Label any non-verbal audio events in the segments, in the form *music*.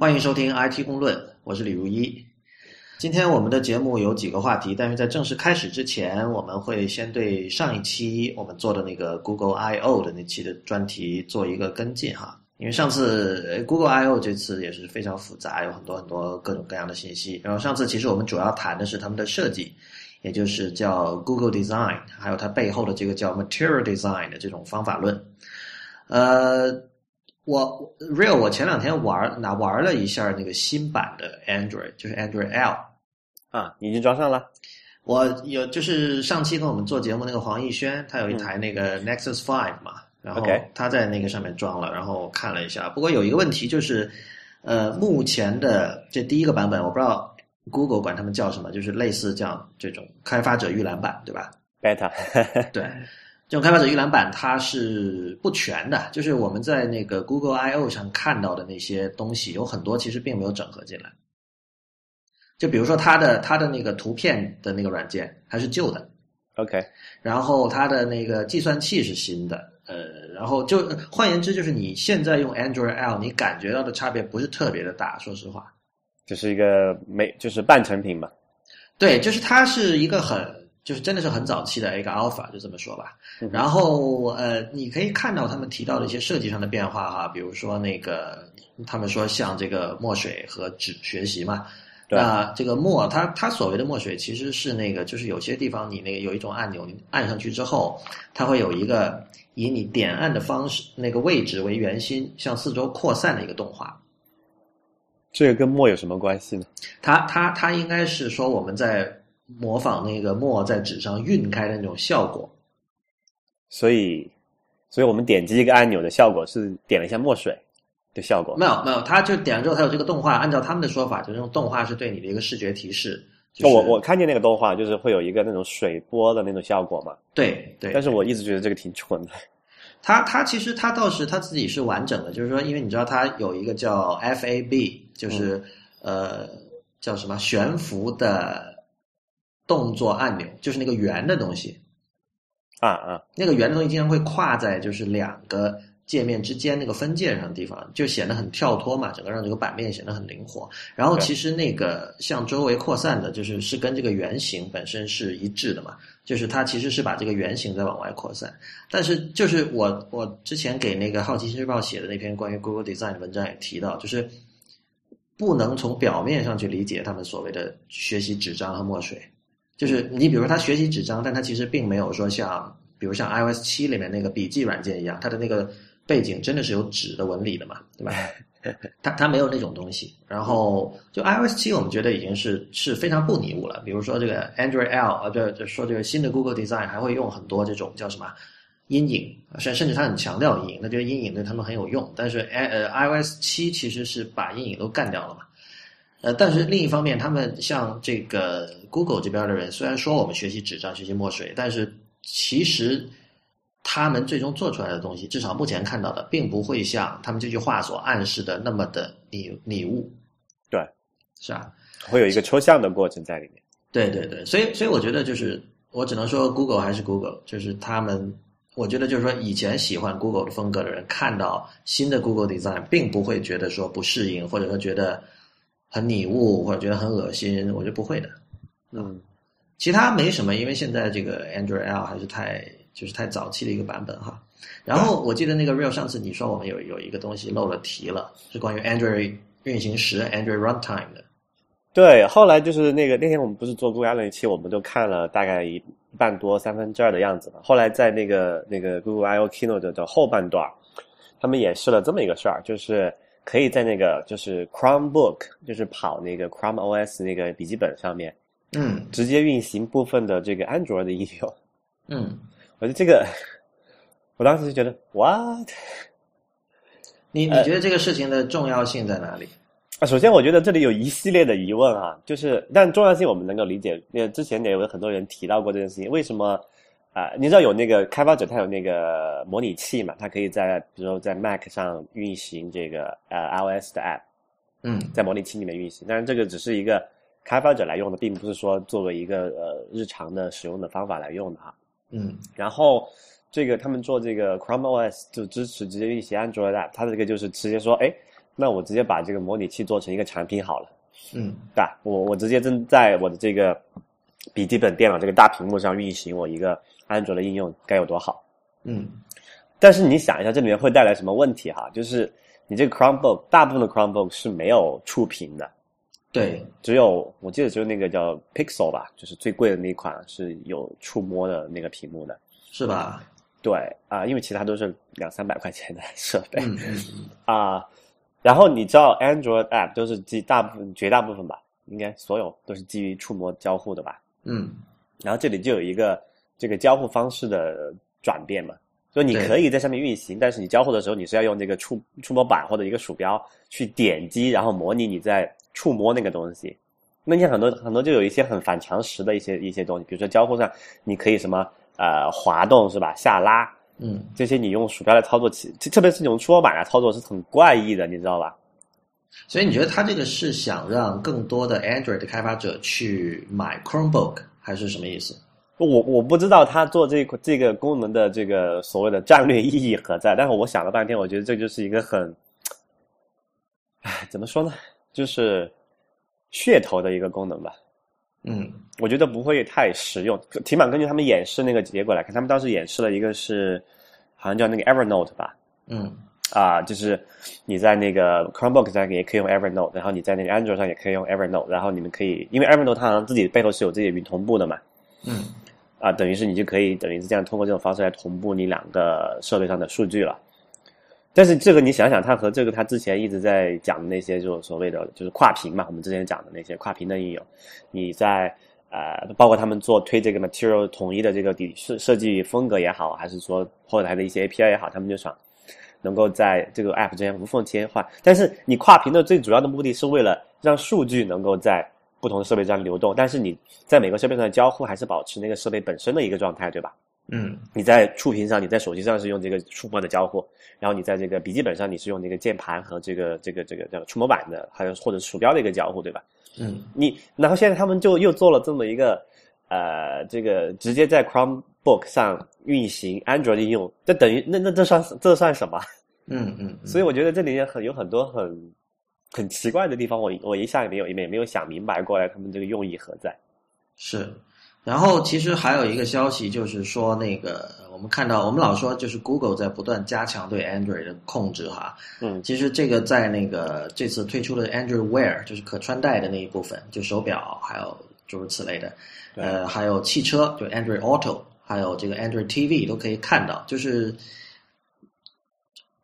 欢迎收听 IT 公论，我是李如一。今天我们的节目有几个话题，但是在正式开始之前，我们会先对上一期我们做的那个 Google I/O 的那期的专题做一个跟进哈。因为上次 Google I/O 这次也是非常复杂，有很多很多各种各样的信息。然后上次其实我们主要谈的是他们的设计，也就是叫 Google Design，还有它背后的这个叫 Material Design 的这种方法论。呃。我 real，我前两天玩拿玩了一下那个新版的 Android，就是 Android L，啊，已经装上了。我有就是上期跟我们做节目那个黄奕轩，他有一台那个 Nexus Five 嘛，然后他在那个上面装了，然后看了一下。不过有一个问题就是，呃，目前的这第一个版本，我不知道 Google 管他们叫什么，就是类似这样这种开发者预览版，对吧？Beta，对。*laughs* 这种开发者预览版它是不全的，就是我们在那个 Google I O 上看到的那些东西，有很多其实并没有整合进来。就比如说它的它的那个图片的那个软件还是旧的，OK，然后它的那个计算器是新的，呃，然后就换言之，就是你现在用 Android L，你感觉到的差别不是特别的大，说实话，就是一个没就是半成品嘛。对，就是它是一个很。就是真的是很早期的一个 alpha，就这么说吧。然后呃，你可以看到他们提到的一些设计上的变化哈，比如说那个他们说像这个墨水和纸学习嘛。那这个墨，它它所谓的墨水其实是那个，就是有些地方你那个有一种按钮，你按上去之后，它会有一个以你点按的方式那个位置为圆心向四周扩散的一个动画。这个跟墨有什么关系呢？它它它应该是说我们在。模仿那个墨在纸上晕开的那种效果，所以，所以我们点击一个按钮的效果是点了一下墨水的效果。没有没有，他就点了之后，他有这个动画。按照他们的说法，就这种动画是对你的一个视觉提示。我我看见那个动画，就是会有一个那种水波的那种效果嘛。对对。但是我一直觉得这个挺蠢的。他他其实他倒是他自己是完整的，就是说，因为你知道他有一个叫 FAB，就是呃叫什么悬浮的。动作按钮就是那个圆的东西，啊啊，那个圆的东西经常会跨在就是两个界面之间那个分界上的地方，就显得很跳脱嘛，整个让这个版面显得很灵活。然后其实那个向周围扩散的，就是是跟这个圆形本身是一致的嘛，就是它其实是把这个圆形在往外扩散。但是就是我我之前给那个好奇心日报写的那篇关于 Google Design 的文章也提到，就是不能从表面上去理解他们所谓的学习纸张和墨水。就是你比如说他学习纸张，但他其实并没有说像，比如像 iOS 七里面那个笔记软件一样，它的那个背景真的是有纸的纹理的嘛，对吧？*laughs* 它它没有那种东西。然后就 iOS 七，我们觉得已经是是非常不拟物了。比如说这个 Android L，呃，就就说这个新的 Google Design 还会用很多这种叫什么阴影，甚甚至他很强调阴影，那就是阴影对他们很有用。但是呃 iOS 七其实是把阴影都干掉了嘛。呃，但是另一方面，他们像这个 Google 这边的人，虽然说我们学习纸张、学习墨水，但是其实他们最终做出来的东西，至少目前看到的，并不会像他们这句话所暗示的那么的拟拟物。对，是啊，会有一个抽象的过程在里面。对对对，所以所以我觉得就是我只能说 Google 还是 Google，就是他们，我觉得就是说以前喜欢 Google 的风格的人，看到新的 Google Design，并不会觉得说不适应，或者说觉得。很拟物或者觉得很恶心，我觉得不会的。嗯，其他没什么，因为现在这个 Android L 还是太就是太早期的一个版本哈。然后我记得那个 Real 上次你说我们有有一个东西漏了题了，是关于 Android 运行时 Android Runtime 的。对，后来就是那个那天我们不是做 Google 那期，我们都看了大概一半多三分之二的样子嘛。后来在那个那个 Google I O Keynote 的后半段，他们演示了这么一个事儿，就是。可以在那个就是 Chromebook，就是跑那个 Chrome OS 那个笔记本上面，嗯，直接运行部分的这个 Android 的应用，嗯，我觉得这个，*laughs* 我当时就觉得 What？你你觉得这个事情的重要性在哪里？啊，首先我觉得这里有一系列的疑问啊，就是但重要性我们能够理解，因为之前也有很多人提到过这件事情，为什么？啊，你知道有那个开发者，他有那个模拟器嘛？他可以在比如说在 Mac 上运行这个呃 iOS 的 App，嗯，在模拟器里面运行。但是这个只是一个开发者来用的，并不是说作为一个呃日常的使用的方法来用的哈。嗯，然后这个他们做这个 Chrome OS 就支持直接运行 Android App，它的这个就是直接说，哎，那我直接把这个模拟器做成一个产品好了，嗯，对吧？我我直接正在我的这个笔记本电脑这个大屏幕上运行我一个安卓的应用，该有多好？嗯，但是你想一下，这里面会带来什么问题哈？就是你这个 Chromebook 大部分的 Chromebook 是没有触屏的，对，只有我记得只有那个叫 Pixel 吧，就是最贵的那一款是有触摸的那个屏幕的。是吧？对啊、因为其他都是两三百块钱的设备 *laughs* 啊、然后你知道 Android app 都是基大部分绝大部分吧，应该所有都是基于触摸交互的吧？嗯。然后这里就有一个这个交互方式的转变嘛，所以你可以在上面运行，但是你交互的时候你是要用这个触触摸板或者一个鼠标去点击，然后模拟你在触摸那个东西。那你很多很多就有一些很反常识的一些一些东西，比如说交互上你可以什么呃滑动是吧，下拉嗯，这些你用鼠标来操作起，特别是你用触摸板来操作是很怪异的，你知道吧？所以你觉得他这个是想让更多的 Android 的开发者去买 Chromebook，还是什么意思？我我不知道他做这个这个功能的这个所谓的战略意义何在，但是我想了半天，我觉得这就是一个很，唉，怎么说呢，就是噱头的一个功能吧。嗯。我觉得不会太实用，起码根据他们演示那个结果来看，他们当时演示了一个是好像叫那个 Evernote 吧，嗯啊，就是你在那个 Chromebook 上也可以用 Evernote，然后你在那个 Android 上也可以用 Evernote，然后你们可以，因为 Evernote 它好像自己背后是有自己的云同步的嘛，嗯啊，等于是你就可以等于是这样通过这种方式来同步你两个设备上的数据了。但是这个你想想，它和这个它之前一直在讲的那些，就所谓的就是跨屏嘛，我们之前讲的那些跨屏的应用，你在呃，包括他们做推这个 Material 统一的这个底设设计风格也好，还是说后台的一些 API 也好，他们就想能够在这个 App 之间无缝切换。但是你跨屏的最主要的目的是为了让数据能够在不同的设备上流动，但是你在每个设备上的交互还是保持那个设备本身的一个状态，对吧？嗯你在触屏上，你在手机上是用这个触摸的交互，然后你在这个笔记本上你是用这个键盘和这个这个这个叫触摸板的，还有或者鼠标的一个交互，对吧？嗯你然后现在他们就又做了这么一个呃，这个直接在 Chromebook 上运行 Android 应用，这等于那那这算这算什么？嗯嗯，所以我觉得这里面很有很多很很奇怪的地方，我我一下也没有也没有想明白过来，他们这个用意何在？是。然后其实还有一个消息，就是说那个我们看到，我们老说就是 Google 在不断加强对 Android 的控制哈。嗯其实这个在那个这次推出的 Android Wear，就是可穿戴的那一部分，就手表还有诸如此类的，呃，还有汽车，就 Android Auto，还有这个 Android TV 都可以看到，就是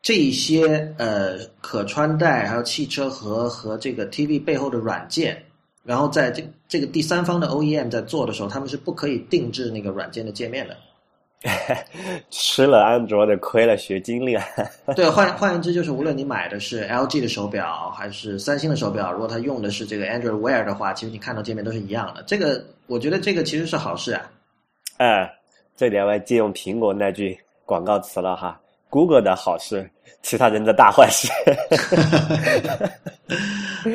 这一些呃可穿戴，还有汽车和和这个 TV 背后的软件，然后在这这个第三方的 OEM 在做的时候，他们是不可以定制那个软件的界面的。*laughs* 吃了安卓的亏了，学精了。对，换换言之，就是无论你买的是 LG 的手表还是三星的手表，如果它用的是这个 Android Wear 的话，其实你看到界面都是一样的。这个我觉得这个其实是好事啊。哎，这里我要借用苹果那句广告词了哈，Google 的好事，其他人的大坏事。*laughs*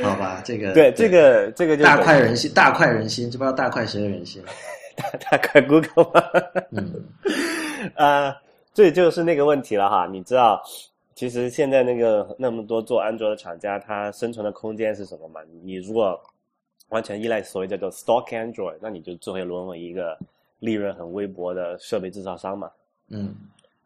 好吧，这个对，这个这个就大快人心，大快人心，就不知道大快谁的人心。*laughs* 大快 Google 吗？嗯 *laughs* 啊，这就是那个问题了哈。你知道，其实现在那个那么多做安卓的厂家，它生存的空间是什么吗？你如果完全依赖所谓叫做 Stock Android，那你就只会沦为一个利润很微薄的设备制造商嘛。嗯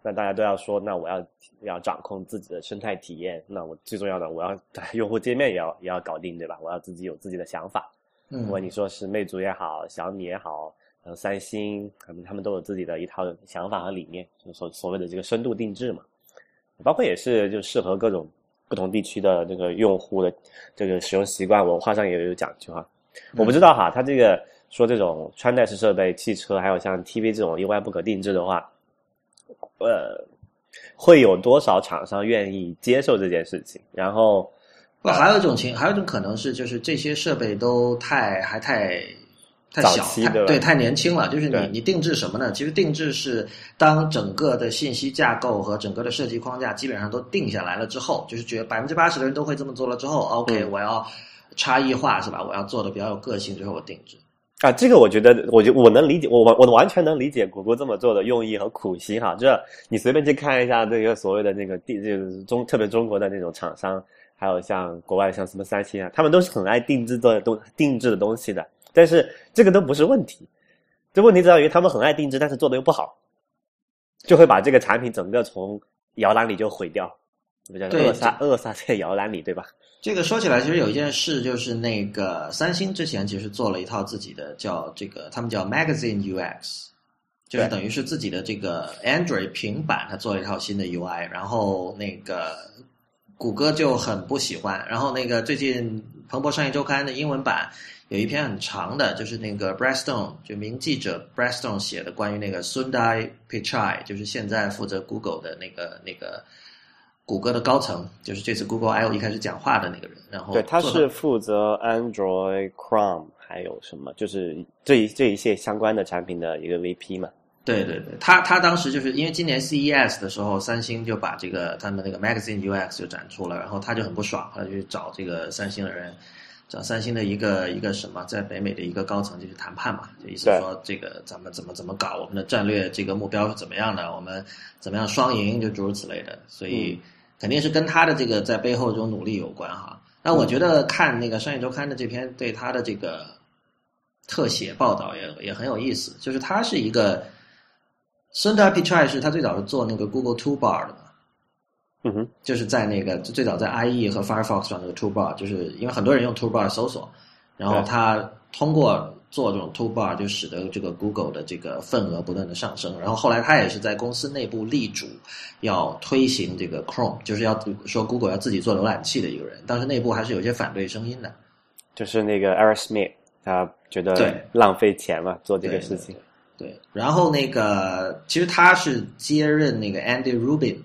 那大家都要说，那我要要掌控自己的生态体验，那我最重要的，我要 *laughs* 用户界面也要也要搞定，对吧？我要自己有自己的想法。嗯不管嗯你说是魅族也好，小米也好，呃，三星，可能他们都有自己的一套想法和理念，就所所谓的这个深度定制嘛。包括也是就适合各种不同地区的这个用户的这个使用习惯文化上也有讲究哈。我不知道哈，它这个说这种穿戴式设备、汽车，还有像 TV 这种意外不可定制的话，呃，会有多少厂商愿意接受这件事情？然后，不，还有一种情，还有一种可能是，就是这些设备都太还太太小，对太对，太年轻了。就是你你定制什么呢？其实定制是当整个的信息架构和整个的设计框架基本上都定下来了之后，就是觉得百分之八十的人都会这么做了之后，OK，、嗯我要差异化是吧？我要做的比较有个性，最后我定制。啊，这个我觉得，我就我能理解，我我完全能理解谷歌这么做的用意和苦心哈。这你随便去看一下这个所谓的那个定，就是中特别中国的那种厂商还有像国外像什么三星啊，他们都是很爱定制的东定制的东西的。但是这个都不是问题，这问题在于他们很爱定制，但是做的又不好，就会把这个产品整个从摇篮里就毁掉，不叫扼杀扼杀在摇篮里，对吧？这个说起来，其实有一件事，就是那个三星之前其实做了一套自己的叫这个，他们叫 Magazine UX，就是等于是自己的这个 Android 平板，它做了一套新的 UI，然后那个谷歌就很不喜欢，然后那个最近《彭博商业周刊》的英文版有一篇很长的，就是那个 Brestone 就名记者 Brestone 写的关于那个 Sundar Pichai，就是现在负责 Google 的那个那个。谷歌的高层就是这次 Google I/O 一开始讲话的那个人，然后对，他是负责 Android Chrome 还有什么，就是这一这一些相关的产品的一个 VP 嘛。对对对，他他当时就是因为今年 CES 的时候，三星就把这个他们那个 Magazine UX 就展出了，然后他就很不爽，他就去找这个三星的人，找三星的一个一个什么，在北美的一个高层就去谈判嘛，就意思说这个咱们怎么怎么搞，我们的战略这个目标是怎么样的，我们怎么样双赢，就诸如此类的，所以。肯定是跟他的这个在背后这种努力有关哈。那我觉得看那个商业周刊的这篇对他的这个特写报道也也很有意思。就是他是一个，Sundar Pichai 是他最早是做那个 Google Toolbar 的嘛，嗯哼，就是在那个最早在 IE 和 Firefox 上那个 Toolbar，就是因为很多人用 Toolbar 搜索，然后他通过。做这种 toolbar 就使得这个 Google 的这个份额不断的上升，然后后来他也是在公司内部力主要推行这个 Chrome，就是要说 Google 要自己做浏览器的一个人，当时内部还是有些反对声音的。就是那个 Eric Schmidt，他觉得浪费钱嘛，做这个事情。对，然后那个其实他是接任那个 Andy Rubin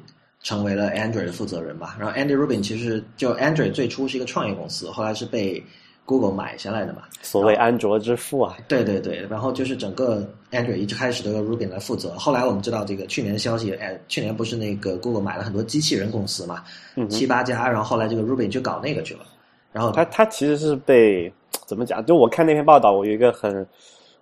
成为了 Android 的负责人嘛，然后 Andy Rubin 其实就 Android 最初是一个创业公司，后来是被。Google 买下来的嘛，所谓安卓之父啊，对对对，然后就是整个 Android 一开始都由 Rubin 来负责，后来我们知道这个去年的消息，哎，去年不是那个 Google 买了很多机器人公司嘛，七八家，然后后来这个 Rubin 就搞那个去了，然后他他其实是被怎么讲？就我看那篇报道，我有一个很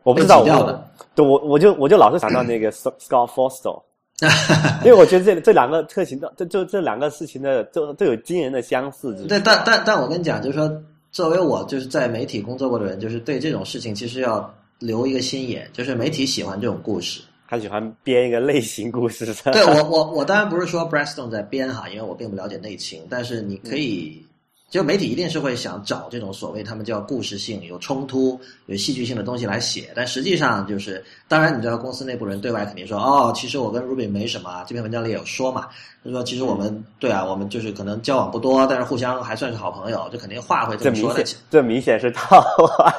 我不知道我，对我我就我就老是想到那个 Scott Forstall，*laughs* 因为我觉得这这两个特型的，这就这两个事情的都都有惊人的相似。对，但但但我跟你讲，就是说。作为我就是在媒体工作过的人，就是对这种事情其实要留一个心眼。就是媒体喜欢这种故事，他喜欢编一个类型故事。对我，我我当然不是说 *laughs* Brestone 在编哈，因为我并不了解内情，但是你可以。就媒体一定是会想找这种所谓他们叫故事性、有冲突、有戏剧性的东西来写，但实际上就是，当然你知道公司内部人对外肯定说，哦，其实我跟 Ruby 没什么，这篇文章里也有说嘛，就说其实我们对啊，我们就是可能交往不多，但是互相还算是好朋友，就肯定话会这么说的。这明显是套话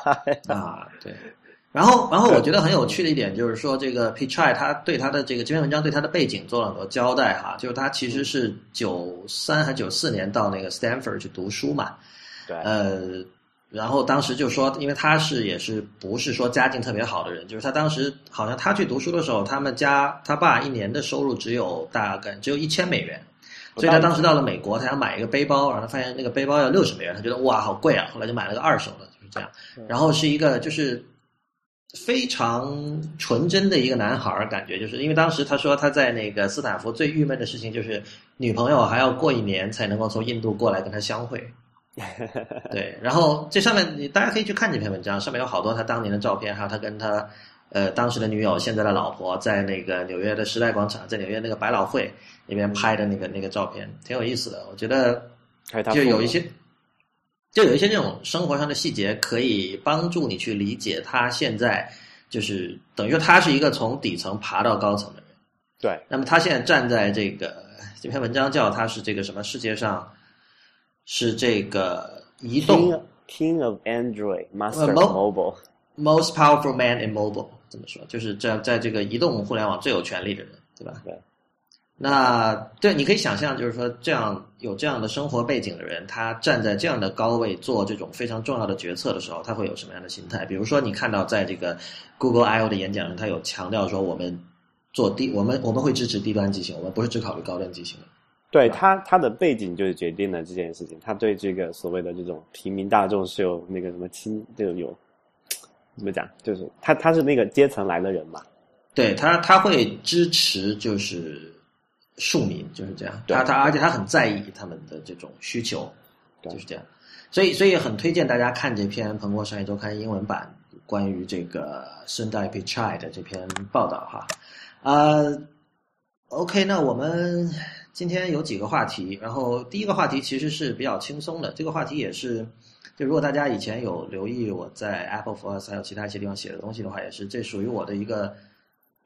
啊，对。然后，然后我觉得很有趣的一点就是说，这个 Pichai 他对他的这个这篇文章对他的背景做了很多交代哈，就是他其实是九三还九四年到那个 Stanford 去读书嘛，对，呃，然后当时就说，因为他是也是不是说家境特别好的人，就是他当时好像他去读书的时候，他们家他爸一年的收入只有大概只有一千美元，所以他当时到了美国，他想买一个背包，然后他发现那个背包要六十美元，他觉得哇好贵啊，后来就买了个二手的，就是这样，然后是一个就是。非常纯真的一个男孩儿，感觉就是因为当时他说他在那个斯坦福最郁闷的事情就是女朋友还要过一年才能够从印度过来跟他相会。*laughs* 对，然后这上面你大家可以去看这篇文章，上面有好多他当年的照片，还有他跟他呃当时的女友现在的老婆在那个纽约的时代广场，在纽约那个百老汇那边拍的那个那个照片，挺有意思的。我觉得就有一些。就有一些这种生活上的细节，可以帮助你去理解他现在就是等于说他是一个从底层爬到高层的人。对。那么他现在站在这个这篇文章叫他是这个什么世界上是这个移动 King of Android Master Mobile Most Powerful Man in Mobile 怎么说？就是在在这个移动互联网最有权力的人，对吧？对。那对，你可以想象，就是说，这样有这样的生活背景的人，他站在这样的高位做这种非常重要的决策的时候，他会有什么样的心态？比如说，你看到在这个 Google I/O 的演讲上，他有强调说，我们做低，我们我们会支持低端机型，我们不是只考虑高端机型的。对他，他的背景就是决定了这件事情。他对这个所谓的这种平民大众是有那个什么亲，就有怎么讲？就是他他是那个阶层来的人嘛？对他，他会支持就是。庶民就是这样，他他而且他很在意他们的这种需求，就是这样。所以，所以很推荐大家看这篇《彭博商业周刊》英文版关于这个 Sundar Pichai 的这篇报道哈。啊，OK，那我们今天有几个话题，然后第一个话题其实是比较轻松的，这个话题也是，就如果大家以前有留意我在 Apple for Us 还有其他一些地方写的东西的话，也是这属于我的一个。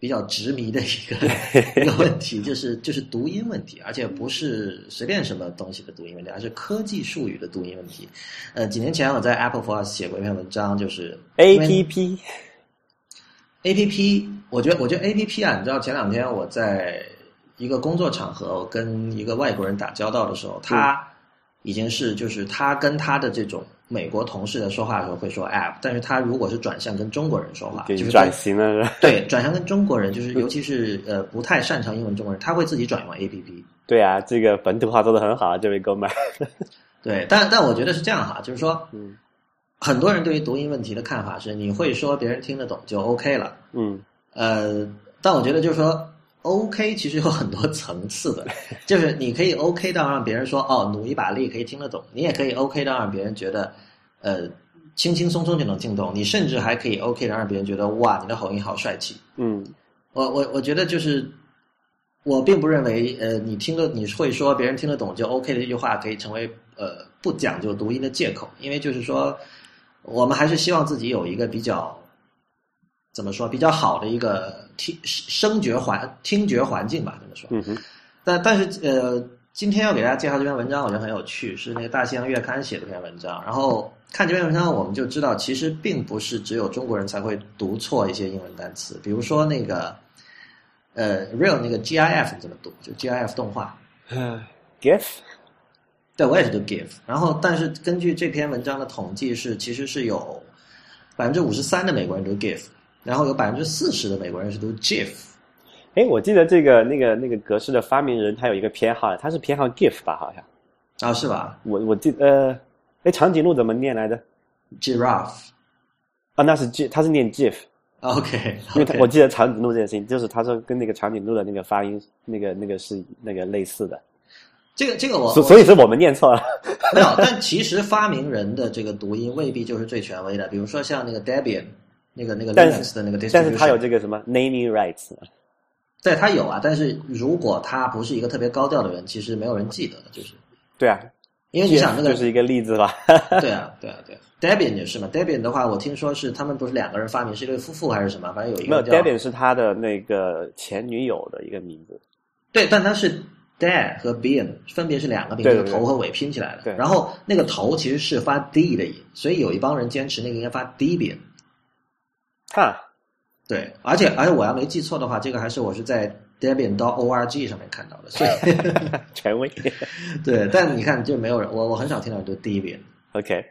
比较执迷的一个 *laughs* 一个问题，就是就是读音问题，而且不是随便什么东西的读音问题，而是科技术语的读音问题。呃，几年前我在 Apple for Us 写过一篇文章，就是 A P P A P P。我觉得我觉得 A P P 啊，你知道前两天我在一个工作场合我跟一个外国人打交道的时候，他已经是就是他跟他的这种。美国同事在说话的时候会说 app，但是他如果是转向跟中国人说话，就是转型了，对，转向跟中国人，就是 *laughs* 尤其是呃不太擅长英文中国人，他会自己转用 app。对啊，这个本土化做的很好啊，这位哥们。*laughs* 对，但但我觉得是这样哈，就是说，嗯，很多人对于读音问题的看法是，你会说别人听得懂就 OK 了，嗯，呃，但我觉得就是说。OK，其实有很多层次的，*laughs* 就是你可以 OK 到让别人说哦，努一把力可以听得懂；你也可以 OK 到让别人觉得，呃，轻轻松松就能听懂。你甚至还可以 OK 到让别人觉得哇，你的口音好帅气。嗯，我我我觉得就是，我并不认为呃，你听得你会说别人听得懂就 OK 的这句话可以成为呃不讲究读音的借口，因为就是说，我们还是希望自己有一个比较。怎么说比较好的一个听声觉环听觉环境吧？这么说。嗯哼。但但是呃，今天要给大家介绍这篇文章，我觉得很有趣，是那个《大西洋月刊》写的这篇文章。然后看这篇文章，我们就知道，其实并不是只有中国人才会读错一些英文单词。比如说那个呃，real 那个 GIF 怎么读？就 GIF 动画。嗯，GIF。对，我也是读 GIF。然后，但是根据这篇文章的统计是，其实是有百分之五十三的美国人读 GIF。然后有百分之四十的美国人是读 GIF，哎，我记得这个那个那个格式的发明人他有一个偏好，他是偏好 GIF 吧？好像啊，是吧？我我记呃，哎，长颈鹿怎么念来着？Giraffe 啊，那是 G，他是念 GIF。OK，因为我记得长颈鹿这件事情，就是他说跟那个长颈鹿的那个发音，那个那个是那个类似的。这个这个我所以是我们念错了。没有，但其实发明人的这个读音未必就是最权威的，比如说像那个 Debian。那个那个 Linux 的那个，但是它有这个什么 naming rights，对，它有啊。但是如果他不是一个特别高调的人，其实没有人记得的，就是对啊。因为你想那个就是一个例子吧。*laughs* 对啊，对啊，对啊。Debian 也是嘛？Debian 的话，我听说是他们不是两个人发明，是一对夫妇还是什么？反正有一个。没有，Debian 是他的那个前女友的一个名字。对，但他是 Deb 和 Bean 分别是两个名字，头和尾拼起来的。对。然后那个头其实是发 D 的音，所以有一帮人坚持那个应该发 Debian。哈，对，而且而且我要没记错的话，这个还是我是在 Debian dot org 上面看到的，所以 *laughs* 权威。*laughs* 对，但你看就没有人，我我很少听到人读 Debian。OK，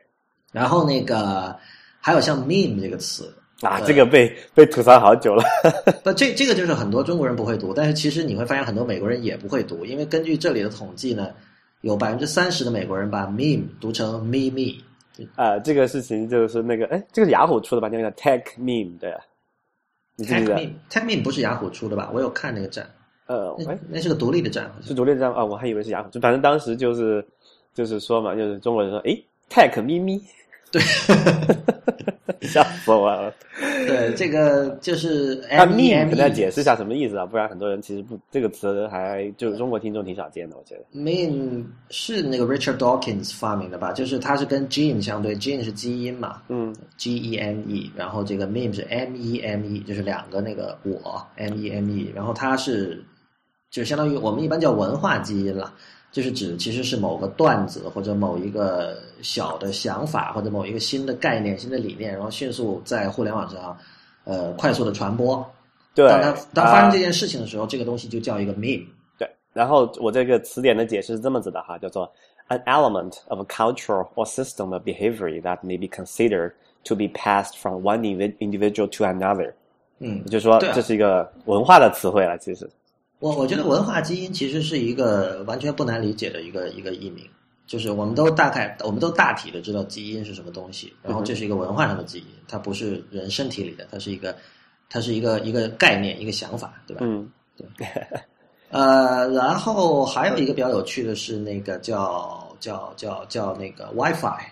然后那个还有像 meme 这个词啊，这个被被吐槽好久了。*laughs* 那这这个就是很多中国人不会读，但是其实你会发现很多美国人也不会读，因为根据这里的统计呢，有百分之三十的美国人把 meme 读成 me me。啊，这个事情就是那个，哎，这个是雅虎出的吧？那个 Tech Meme 对，Tech Meme，Tech Meme 不是雅虎出的吧？我有看那个站，呃，哎，那是个独立的站，是独立的站啊，我还以为是雅虎，就反正当时就是就是说嘛，就是中国人说，哎，Tech 咪咪。对，*laughs* 笑死我了。对，这个就是 meme，给大家解释一下什么意思啊？不然很多人其实不这个词还就是中国听众挺少见的，我觉得。meme 是那个 Richard Dawkins 发明的吧？就是它是跟 gene 相对，gene 是基因嘛，嗯，G E N E，然后这个 meme 是 M E M E，就是两个那个我 M E M E，然后它是就相当于我们一般叫文化基因了。就是指其实是某个段子或者某一个小的想法或者某一个新的概念、新的理念，然后迅速在互联网上，呃，快速的传播。对，当它当发生这件事情的时候，这个东西就叫一个 meme。对，然后我这个词典的解释是这么子的哈，叫做 an element of a culture or system of behavior that may be considered to be passed from one individual to another。嗯，就是说这是一个文化的词汇了，其实。我我觉得文化基因其实是一个完全不难理解的一个一个译名，就是我们都大概我们都大体的知道基因是什么东西，然后这是一个文化上的基因，它不是人身体里的，它是一个它是一个一个概念一个想法，对吧？嗯，对。*laughs* 呃，然后还有一个比较有趣的是那个叫叫叫叫那个 WiFi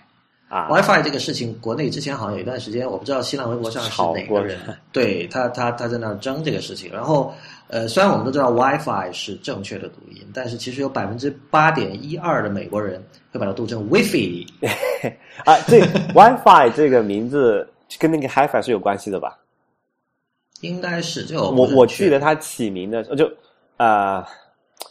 啊 WiFi 这个事情，国内之前好像有一段时间，我不知道新浪微博上是哪个人，对他他他在那儿争这个事情。然后呃，虽然我们都知道 WiFi 是正确的读音，但是其实有百分之八点一二的美国人会把它读成 Wi-Fi。*laughs* 啊，这 WiFi 这个名字跟那个 HiFi 是有关系的吧？应该是就我我记得它起名的就呃，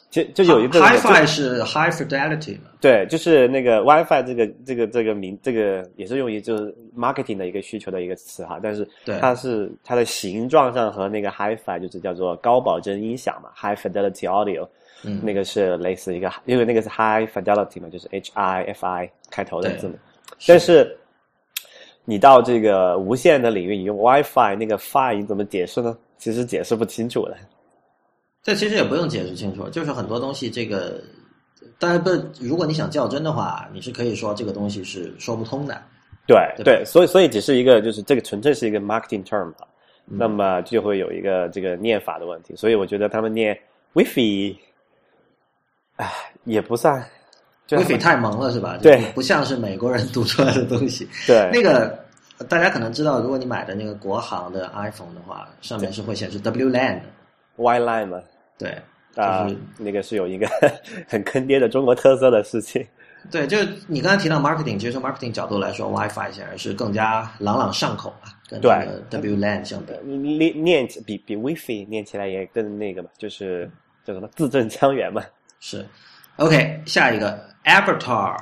就就有一个 HiFi 是 High Fidelity 嘛？对，就是那个 WiFi 这个这个这个名，这个也是用于就是 marketing 的一个需求的一个词哈，但是对它是它的形状上和那个 HiFi 就是叫做高保真音响嘛，High Fidelity Audio，嗯那个是类似一个，因为那个是 High Fidelity 嘛，就是 H I F I 开头的字母，但是你到这个无线的领域，你用 WiFi 那个 Fi 你怎么解释呢？其实解释不清楚的。这其实也不用解释清楚，就是很多东西这个，当然不，如果你想较真的话，你是可以说这个东西是说不通的。对对对，所以所以只是一个，就是这个纯粹是一个 marketing term 那么就会有一个这个念法的问题，所以我觉得他们念 wifi，哎，也不算，就 WiFi 太萌了是吧？对不像是美国人读出来的东西。对那个大家可能知道，如果你买的那个国行的 iPhone 的话，上面是会显示 WLAN 的。Y line 嘛，对，啊、就是那个是有一个 *laughs* 很坑爹的中国特色的事情。对，就是你刚才提到 marketing，其实从 marketing 角度来说，WiFi 显然是更加朗朗上口嘛，跟这个 WLAN 相比。你念念起比比 wifi 念起来也更那个嘛，就是叫什么字正腔圆嘛。是，OK，下一个 avatar。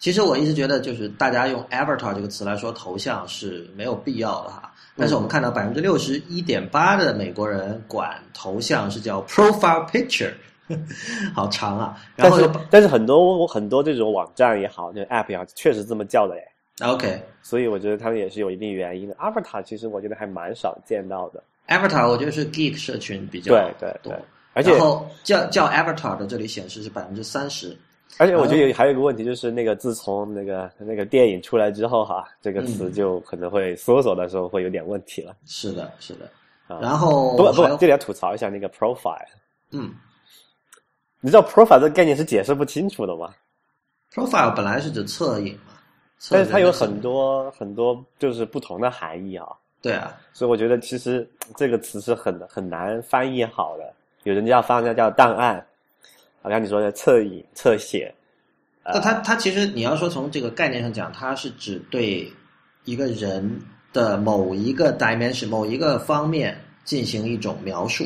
其实我一直觉得，就是大家用 avatar 这个词来说头像是没有必要的哈。但是我们看到百分之六十一点八的美国人管头像是叫 profile picture，*laughs* 好长啊。然但是后但是很多很多这种网站也好，那 app 也好，确实这么叫的耶。OK 所以我觉得他们也是有一定原因的。Avatar 其实我觉得还蛮少见到的，avatar，我觉得是 geek 社群比较对对对，而且然后叫叫 avatar 的这里显示是百分之三十。而且我觉得有还有一个问题就是那个自从那个那个电影出来之后哈，这个词嗯就可能会搜索的时候会有点问题了。是的，是的。啊然后不不这里要吐槽一下那个 profile，嗯你知道 profile 这个概念是解释不清楚的吗？，profile 本来是指侧影嘛，侧但是它有很多很多就是不同的含义啊，对啊，所以我觉得其实这个词是很很难翻译好的。有人叫翻译叫档案，好像你说的侧影、侧写，那它它其实你要说从这个概念上讲，它是指对一个人的某一个 dimension 某一个方面进行一种描述。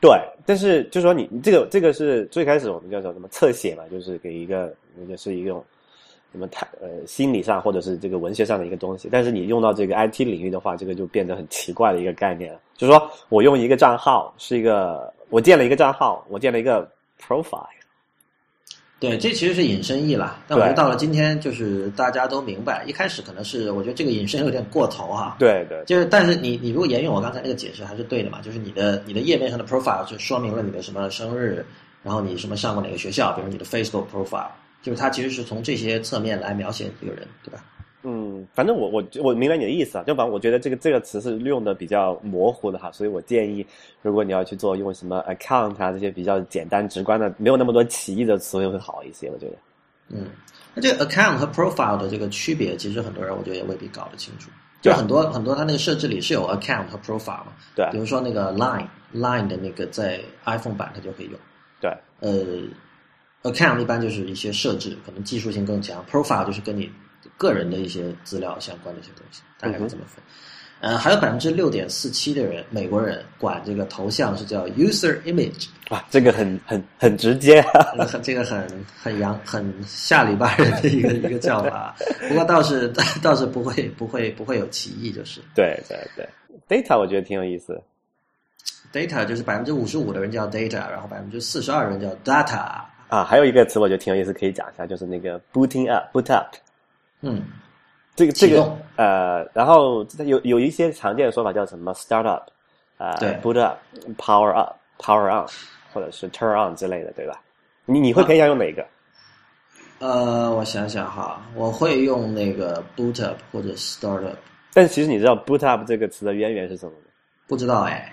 对，但是就说你你这个这个是最开始我们叫做什么侧写嘛，就是给一个那个是一种什么太呃心理上或者是这个文学上的一个东西，但是你用到这个 IT 领域的话，这个就变得很奇怪的一个概念了。就是说我用一个账号是一个我建了一个账号，我建了一个 profile，对，这其实是引申义啦。但我觉得到了今天，就是大家都明白，一开始可能是我觉得这个引申有点过头哈。对对就是，但是你你如果沿用我刚才那个解释还是对的嘛，就是你的你的页面上的 profile 就说明了你的什么生日，然后你什么上过哪个学校，比如你的 Facebook profile，就是它其实是从这些侧面来描写这个人，对吧？嗯，反正我我我明白你的意思啊，就反正我觉得这个这个词是用的比较模糊的哈，所以我建议，如果你要去做用什么 account 啊这些比较简单直观的，没有那么多歧义的词汇会好一些，我觉得。嗯，那这个 account 和 profile 的这个区别，其实很多人我觉得也未必搞得清楚。就很多很多它那个设置里是有 account 和 profile 嘛，对比如说那个 Line Line 的那个在 iPhone 版它就可以用。对，呃，account 一般就是一些设置，可能技术性更强；profile 就是跟你个人的一些资料相关的一些东西，大概是这么分。呃，还有百分之六点四七的人，美国人管这个头像是叫 user image，哇，这个很很很直接、啊。这个很这个很很洋很下里巴人的一个一个叫法，不过倒是 *laughs* 倒是不会不会不会有歧义，就是对对对，data 我觉得挺有意思。data 就是百分之五十五的人叫 data，然后百分之四十二人叫 data。啊，还有一个词我觉得挺有意思，可以讲一下，就是那个 booting up，boot up。嗯，这个这个呃，然后有有一些常见的说法叫什么 start up，呃对，boot up，power up，power on，或者是 turn on 之类的，对吧？你你会偏向用哪一个？呃，我想想哈，我会用那个 boot up 或者 start up，但其实你知道 boot up 这个词的渊源是什么吗？不知道哎。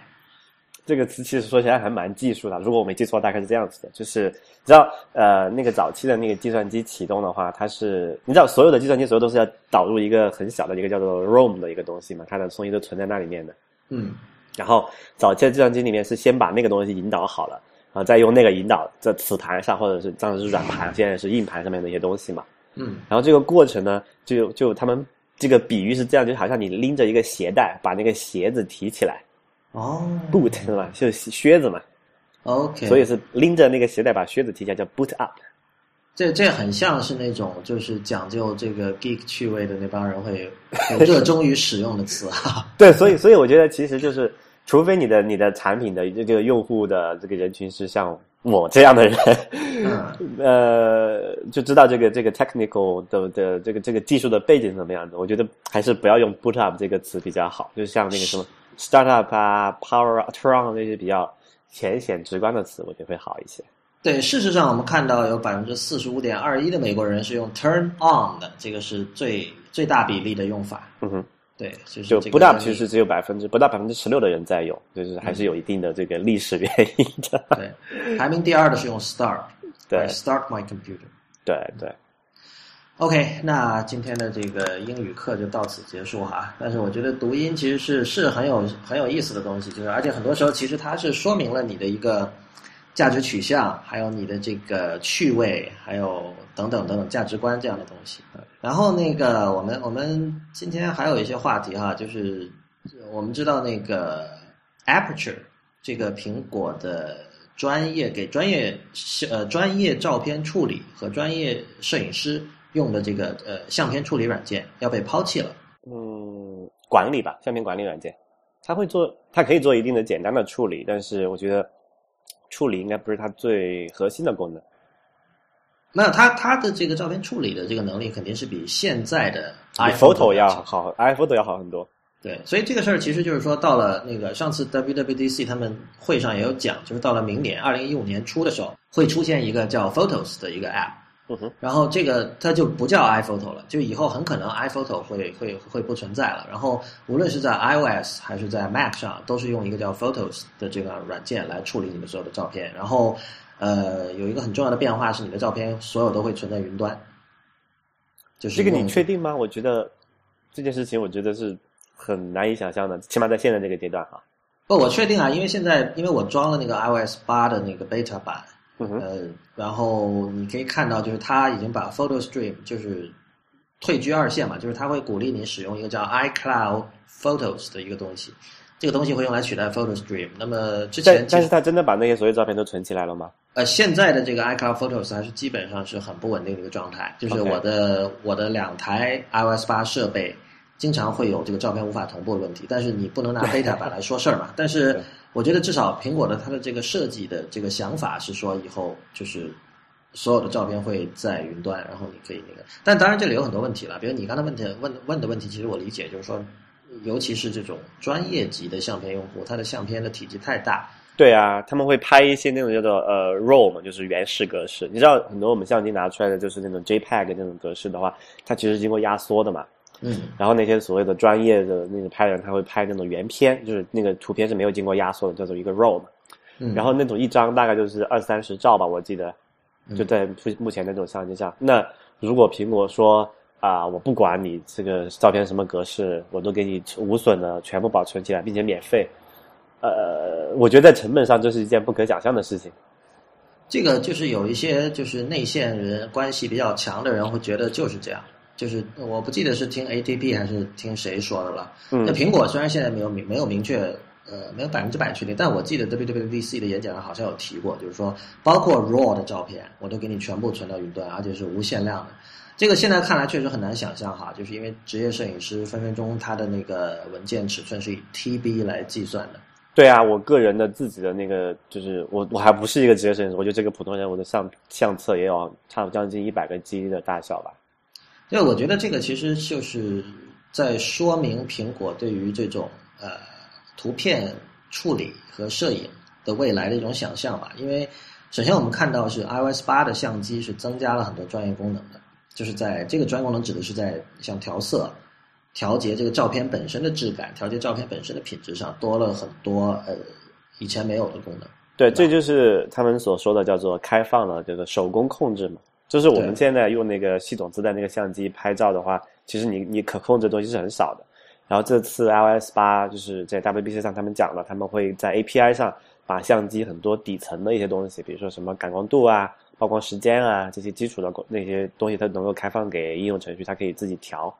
这个词其实说起来还蛮技术的。如果我没记错，大概是这样子的，就是你知道，呃，那个早期的那个计算机启动的话，它是你知道，所有的计算机所有都是要导入一个很小的一个叫做 ROM 的一个东西嘛，它的东西都存在那里面的。嗯，然后早期的计算机里面是先把那个东西引导好了，然后再用那个引导在磁盘上，或者是当时是软盘，现在是硬盘上面的一些东西嘛。嗯，然后这个过程呢，就就他们这个比喻是这样，就好像你拎着一个鞋带，把那个鞋子提起来哦，boot 是吧？就是靴子嘛，，OK，所以是拎着那个鞋带把靴子提起来叫 boot up。这这很像是那种就是讲究这个 geek 趣味的那帮人会 *laughs* 会热衷于使用的词哈。对，所以所以我觉得其实就是，除非你的你的产品的这个用户的这个人群是像我这样的人，嗯 *laughs* 呃，就知道这个这个 technical 的的这个这个技术的背景怎么样子，我觉得还是不要用 boot up 这个词比较好，就像那个什么 startup 啊、power turn 那些比较浅显直观的词，我觉得会好一些。对，事实上我们看到有百分之四十五点二一的美国人是用 turn on 的，这个是最最大比例的用法。嗯哼，对，就是就这 boot 个 up 其实只有百分之不到百分之十六的人在用，就是还是有一定的这个历史原因的。对，排名第二的是用 start，对 start my computer。对对，OK，那今天的这个英语课就到此结束哈。但是我觉得读音其实是是很有很有意思的东西，就是而且很多时候其实它是说明了你的一个价值取向，还有你的这个趣味，还有等等等等价值观这样的东西。然后那个我们我们今天还有一些话题哈，就是我们知道那个 Aperture 这个苹果的专业给专业呃专业照片处理和专业摄影师用的这个呃相片处理软件要被抛弃了。嗯，管理吧，相片管理软件，它会做，它可以做一定的简单的处理，但是我觉得处理应该不是它最核心的功能。那它它的这个照片处理的这个能力肯定是比现在的比 iPhoto 要好，iPhoto 要好很多。对，所以这个事儿其实就是说，到了那个上次 WWDC 他们会上也有讲，就是到了明年二零一五年初的时候，会出现一个叫 Photos 的一个 App，然后这个它就不叫 iPhoto 了，就以后很可能 iPhoto 会会会不存在了。然后无论是在 iOS 还是在 Mac 上，都是用一个叫 Photos 的这个软件来处理你的所有的照片。然后呃，有一个很重要的变化是，你的照片所有都会存在云端。就是这个你确定吗？我觉得这件事情，我觉得是很难以想象的，起码在现在这个阶段哈。不，我确定啊，因为现在因为我装了那个 iOS 八的那个 beta 版，嗯，呃，然后你可以看到，就是它已经把 Photo Stream 就是退居二线嘛，就是它会鼓励你使用一个叫 iCloud Photos 的一个东西，这个东西会用来取代 Photo Stream。那么之前其实但但是它真的把那些所有照片都存起来了吗？呃，现在的这个 iCloud Photos 还是基本上是很不稳定的一个状态，就是我的我的两台 iOS 八设备经常会有这个照片无法同步的问题，但是你不能拿 beta *laughs* 版来说事儿嘛。但是对我觉得至少苹果的它的这个设计的这个想法是说以后就是所有的照片会在云端，然后你可以那个。但当然这里有很多问题了，比如你刚才问的问问的问题，其实我理解就是说，尤其是这种专业级的相片用户，他的相片的体积太大，对啊，他们会拍一些那种叫做呃 RAW 嘛，就是原始格式。你知道很多我们相机拿出来的就是那种 JPEG 那种格式的话，它其实经过压缩的嘛。嗯，然后那些所谓的专业的那个拍人，他会拍那种原片，就是那个图片是没有经过压缩的，叫做一个 RAW 嘛。嗯然后那种一张大概就是二三十兆吧，我记得，嗯就在目目前那种相机上。那如果苹果说啊、我不管你这个照片什么格式，我都给你无损的全部保存起来，并且免费，呃，我觉得在成本上这是一件不可想象的事情。这个就是有一些就是内线人关系比较强的人会觉得就是这样，就是我不记得是听 ATP 还是听谁说的了。嗯那苹果虽然现在没有明没有明确呃没有百分之百确定，但我记得 WWDC 的演讲上好像有提过，就是说包括 RAW 的照片我都给你全部存到云端，而且是无限量的。这个现在看来确实很难想象哈，就是因为职业摄影师分分钟他的那个文件尺寸是以 TB 来计算的。对啊，我个人的自己的那个就是我我还不是一个职业摄影师，我觉得这个普通人我的相相册也有差不将近一百个 G 的大小吧。对，我觉得这个其实就是在说明苹果对于这种呃图片处理和摄影的未来的一种想象吧。因为首先我们看到是 iOS 八的相机是增加了很多专业功能的，就是在这个专业功能指的是在像调色、调节这个照片本身的质感、调节照片本身的品质上多了很多呃以前没有的功能。对，这就是他们所说的叫做开放了这个手工控制嘛。就是我们现在用那个系统自带那个相机拍照的话，其实你你可控制的东西是很少的。然后这次 iOS 八就是在 WBC 上他们讲了，他们会在 API 上把相机很多底层的一些东西，比如说什么感光度啊、曝光时间啊这些基础的那些东西，它能够开放给应用程序，它可以自己调。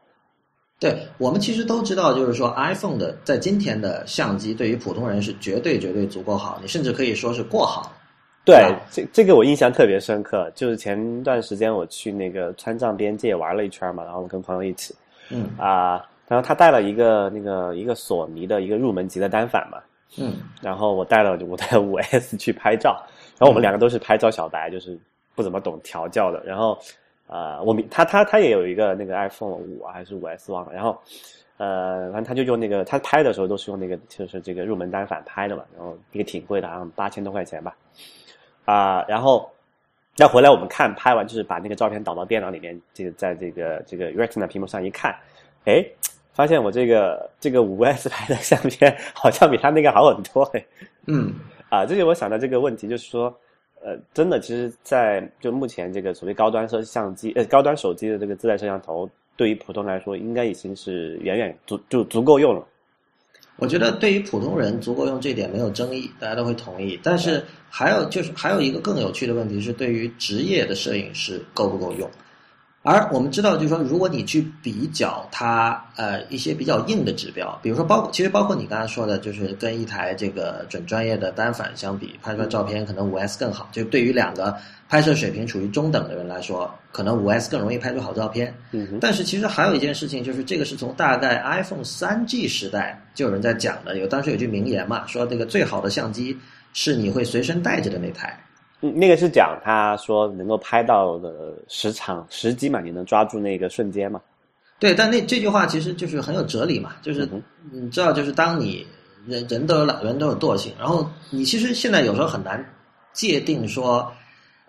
对我们其实都知道，就是说 iPhone 的在今天的相机对于普通人是绝对绝对足够好，你甚至可以说是过好。对，这这个我印象特别深刻，就是前段时间我去那个川藏边界玩了一圈嘛，然后跟朋友一起，嗯。啊，然后他带了一个那个一个索尼的一个入门级的单反嘛，嗯，然后我带了 *laughs* 我带五 S 去拍照，然后我们两个都是拍照小白，就是不怎么懂调教的，然后。呃，我他他他也有一个那个 iPhone 五还是五 S 忘了，然后，呃，反正他就用那个，他拍的时候都是用那个，就是这个入门单反拍的嘛，然后一个挺贵的，好像八千多块钱吧，啊，然后，再回来我们看拍完，就是把那个照片导到电脑里面，这个在这个这个 Retina 屏幕上一看，哎，发现我这个这个五 S 拍的相片好像比他那个好很多哎，嗯，啊，这就我想到这个问题，就是说。呃，真的，其实，在就目前这个所谓高端摄相机，呃，高端手机的这个自带摄像头，对于普通来说，应该已经是远远足就足够用了。我觉得对于普通人足够用这点没有争议，大家都会同意。但是还有就是还有一个更有趣的问题是，对于职业的摄影师够不够用？而我们知道，就是说，如果你去比较它，呃，一些比较硬的指标，比如说包括，其实包括你刚才说的，就是跟一台这个准专业的单反相比，拍出来照片可能五 S 更好。就对于两个拍摄水平处于中等的人来说，可能五 S 更容易拍出好照片。嗯。但是其实还有一件事情，就是这个是从大概 iPhone 三 G 时代就有人在讲的，有当时有句名言嘛，说这个最好的相机是你会随身带着的那台。嗯，那个是讲他说能够拍到的时长时机嘛，你能抓住那个瞬间嘛？对，但那这句话其实就是很有哲理嘛，就是你知道，就是当你人人都有懒，人都有惰性，然后你其实现在有时候很难界定说，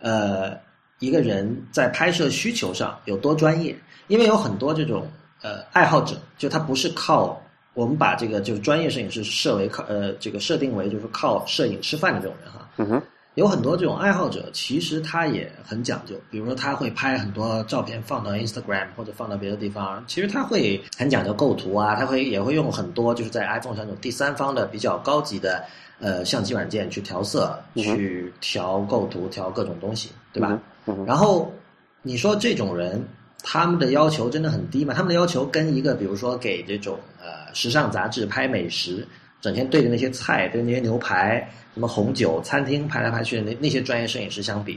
呃，一个人在拍摄需求上有多专业，因为有很多这种呃爱好者，就他不是靠我们把这个就是专业摄影师设为靠呃这个设定为就是靠摄影吃饭的这种人哈。嗯哼。有很多这种爱好者，其实他也很讲究。比如说，他会拍很多照片放到 Instagram 或者放到别的地方。其实他会很讲究构图啊，他会也会用很多就是在 iPhone 上这种第三方的比较高级的呃相机软件去调色、去调构图、调各种东西，对吧？然后你说这种人，他们的要求真的很低嘛？他们的要求跟一个比如说给这种呃时尚杂志拍美食，整天对着那些菜、对那些牛排。什么红酒餐厅拍来拍去的那那些专业摄影师相比，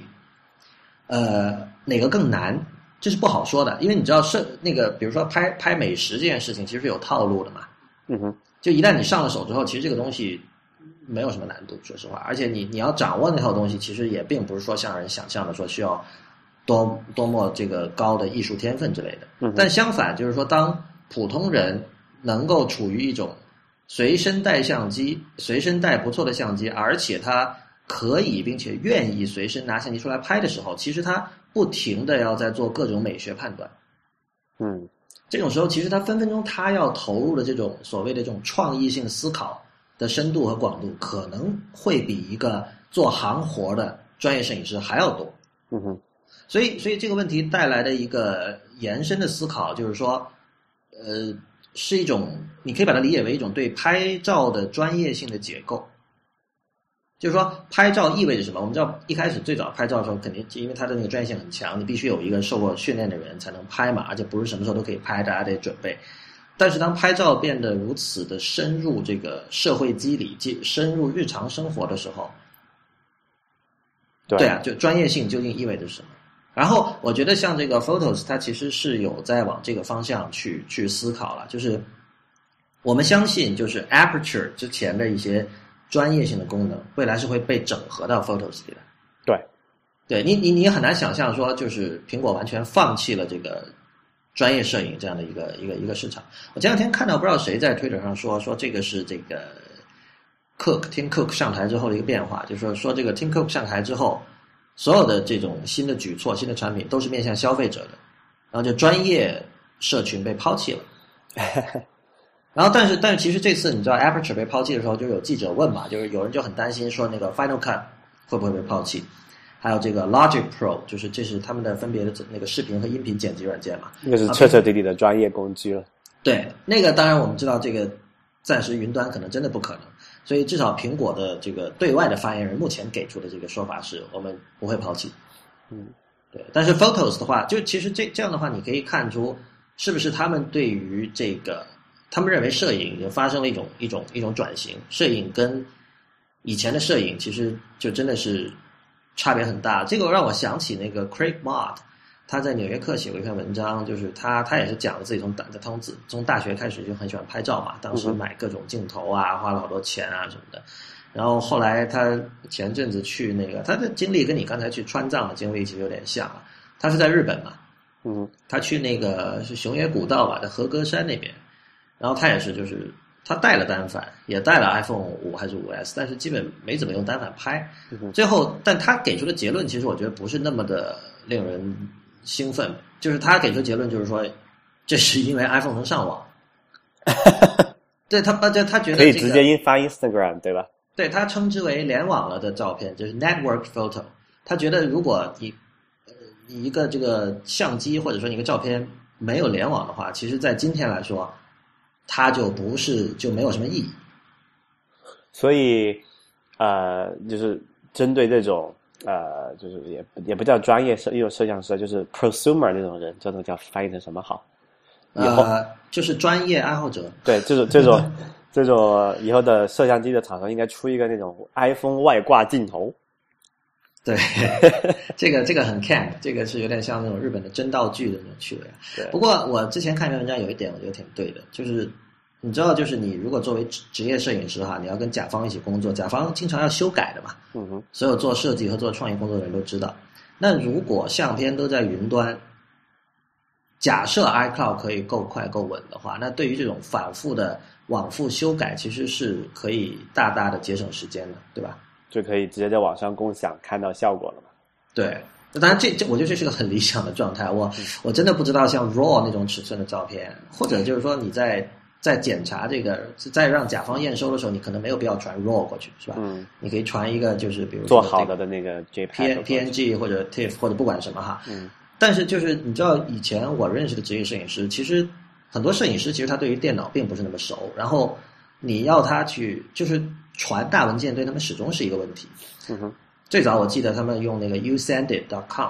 呃，哪个更难？这是不好说的，因为你知道摄那个，比如说拍拍美食这件事情，其实是有套路的嘛。嗯哼。就一旦你上了手之后，其实这个东西没有什么难度，说实话。而且你你要掌握那套东西，其实也并不是说像人想象的说需要多多么这个高的艺术天分之类的。嗯。但相反，就是说，当普通人能够处于一种。随身带相机，随身带不错的相机，而且他可以并且愿意随身拿相机出来拍的时候，其实他不停的要在做各种美学判断。嗯，这种时候，其实他分分钟他要投入的这种所谓的这种创意性思考的深度和广度，可能会比一个做行活的专业摄影师还要多。嗯哼，所以，所以这个问题带来的一个延伸的思考，就是说，呃。是一种，你可以把它理解为一种对拍照的专业性的解构。就是说，拍照意味着什么？我们知道，一开始最早拍照的时候，肯定因为它的那个专业性很强，你必须有一个受过训练的人才能拍嘛，而且不是什么时候都可以拍，大家得准备。但是，当拍照变得如此的深入这个社会机理、进深入日常生活的时候，对啊，就专业性究竟意味着什么？然后我觉得像这个 Photos，它其实是有在往这个方向去去思考了，就是我们相信，就是 Aperture 之前的一些专业性的功能，未来是会被整合到 Photos 里的。对，对你你你很难想象说，就是苹果完全放弃了这个专业摄影这样的一个一个一个市场。我前两天看到不知道谁在 Twitter 上说说这个是这个 Cook Tim Cook 上台之后的一个变化，就是说说这个 Tim Cook 上台之后。所有的这种新的举措、新的产品都是面向消费者的，然后就专业社群被抛弃了。*laughs* 然后，但是，但是，其实这次你知道 Aperture 被抛弃的时候，就有记者问嘛，就是有人就很担心说那个 Final Cut 会不会被抛弃，还有这个 Logic Pro，就是这是他们的分别的那个视频和音频剪辑软件嘛，那是彻彻底底的专业工具了。对，那个当然我们知道这个暂时云端可能真的不可能，所以至少苹果的这个对外的发言人目前给出的这个说法是我们不会抛弃。嗯，对，但是 Photos 的话，就其实这这样的话，你可以看出是不是他们对于这个。他们认为摄影已经发生了一种一种一种转型，摄影跟以前的摄影其实就真的是差别很大。这个让我想起那个 Craig Mott，他在《纽约客》写过一篇文章，就是他他也是讲了自己从大从子从大学开始就很喜欢拍照嘛，当时买各种镜头啊，花了好多钱啊什么的。然后后来他前阵子去那个他的经历跟你刚才去川藏的经历其实有点像啊，他是在日本嘛，嗯，他去那个是熊野古道吧，在和歌山那边。然后他也是，就是他带了单反，也带了 iPhone 五还是五 S，但是基本没怎么用单反拍。最后，但他给出的结论其实我觉得不是那么的令人兴奋。就是他给出结论就是说，这是因为 iPhone 能上网。*laughs* 对他，他他觉得可以直接发 Instagram 对吧？对他称之为联网了的照片，就是 Network Photo。他觉得如果你你一个这个相机或者说一个照片没有联网的话，其实在今天来说。它就不是就没有什么意义，所以呃，就是针对这种呃，就是也也不叫专业摄用摄像师，就是 prosumer 那种人，这种叫翻译成什么好？呃，就是专业爱好者。对，这种这种 *laughs* 这种以后的摄像机的厂商应该出一个那种 iPhone 外挂镜头。对，*laughs* 这个这个很 can，这个是有点像那种日本的真道具的那种趣味。对，不过我之前看一篇文章，有一点我觉得挺对的，就是你知道，就是你如果作为职职业摄影师哈，你要跟甲方一起工作，甲方经常要修改的嘛。嗯哼。所有做设计和做创意工作的人都知道。那如果相片都在云端，假设 iCloud 可以够快够稳的话，那对于这种反复的往复修改，其实是可以大大的节省时间的，对吧？就可以直接在网上共享看到效果了嘛？对，当然这这我觉得这是个很理想的状态。我我真的不知道像 RAW 那种尺寸的照片，或者就是说你在在检查这个，在让甲方验收的时候，你可能没有必要传 RAW 过去，是吧？嗯，你可以传一个就是比如做好的的那个 JPG、PNG 或者 TIFF 或者不管什么哈。嗯。但是就是你知道以前我认识的职业摄影师，其实很多摄影师其实他对于电脑并不是那么熟，然后你要他去就是。传大文件对他们始终是一个问题。嗯哼，最早我记得他们用那个 usendit.com，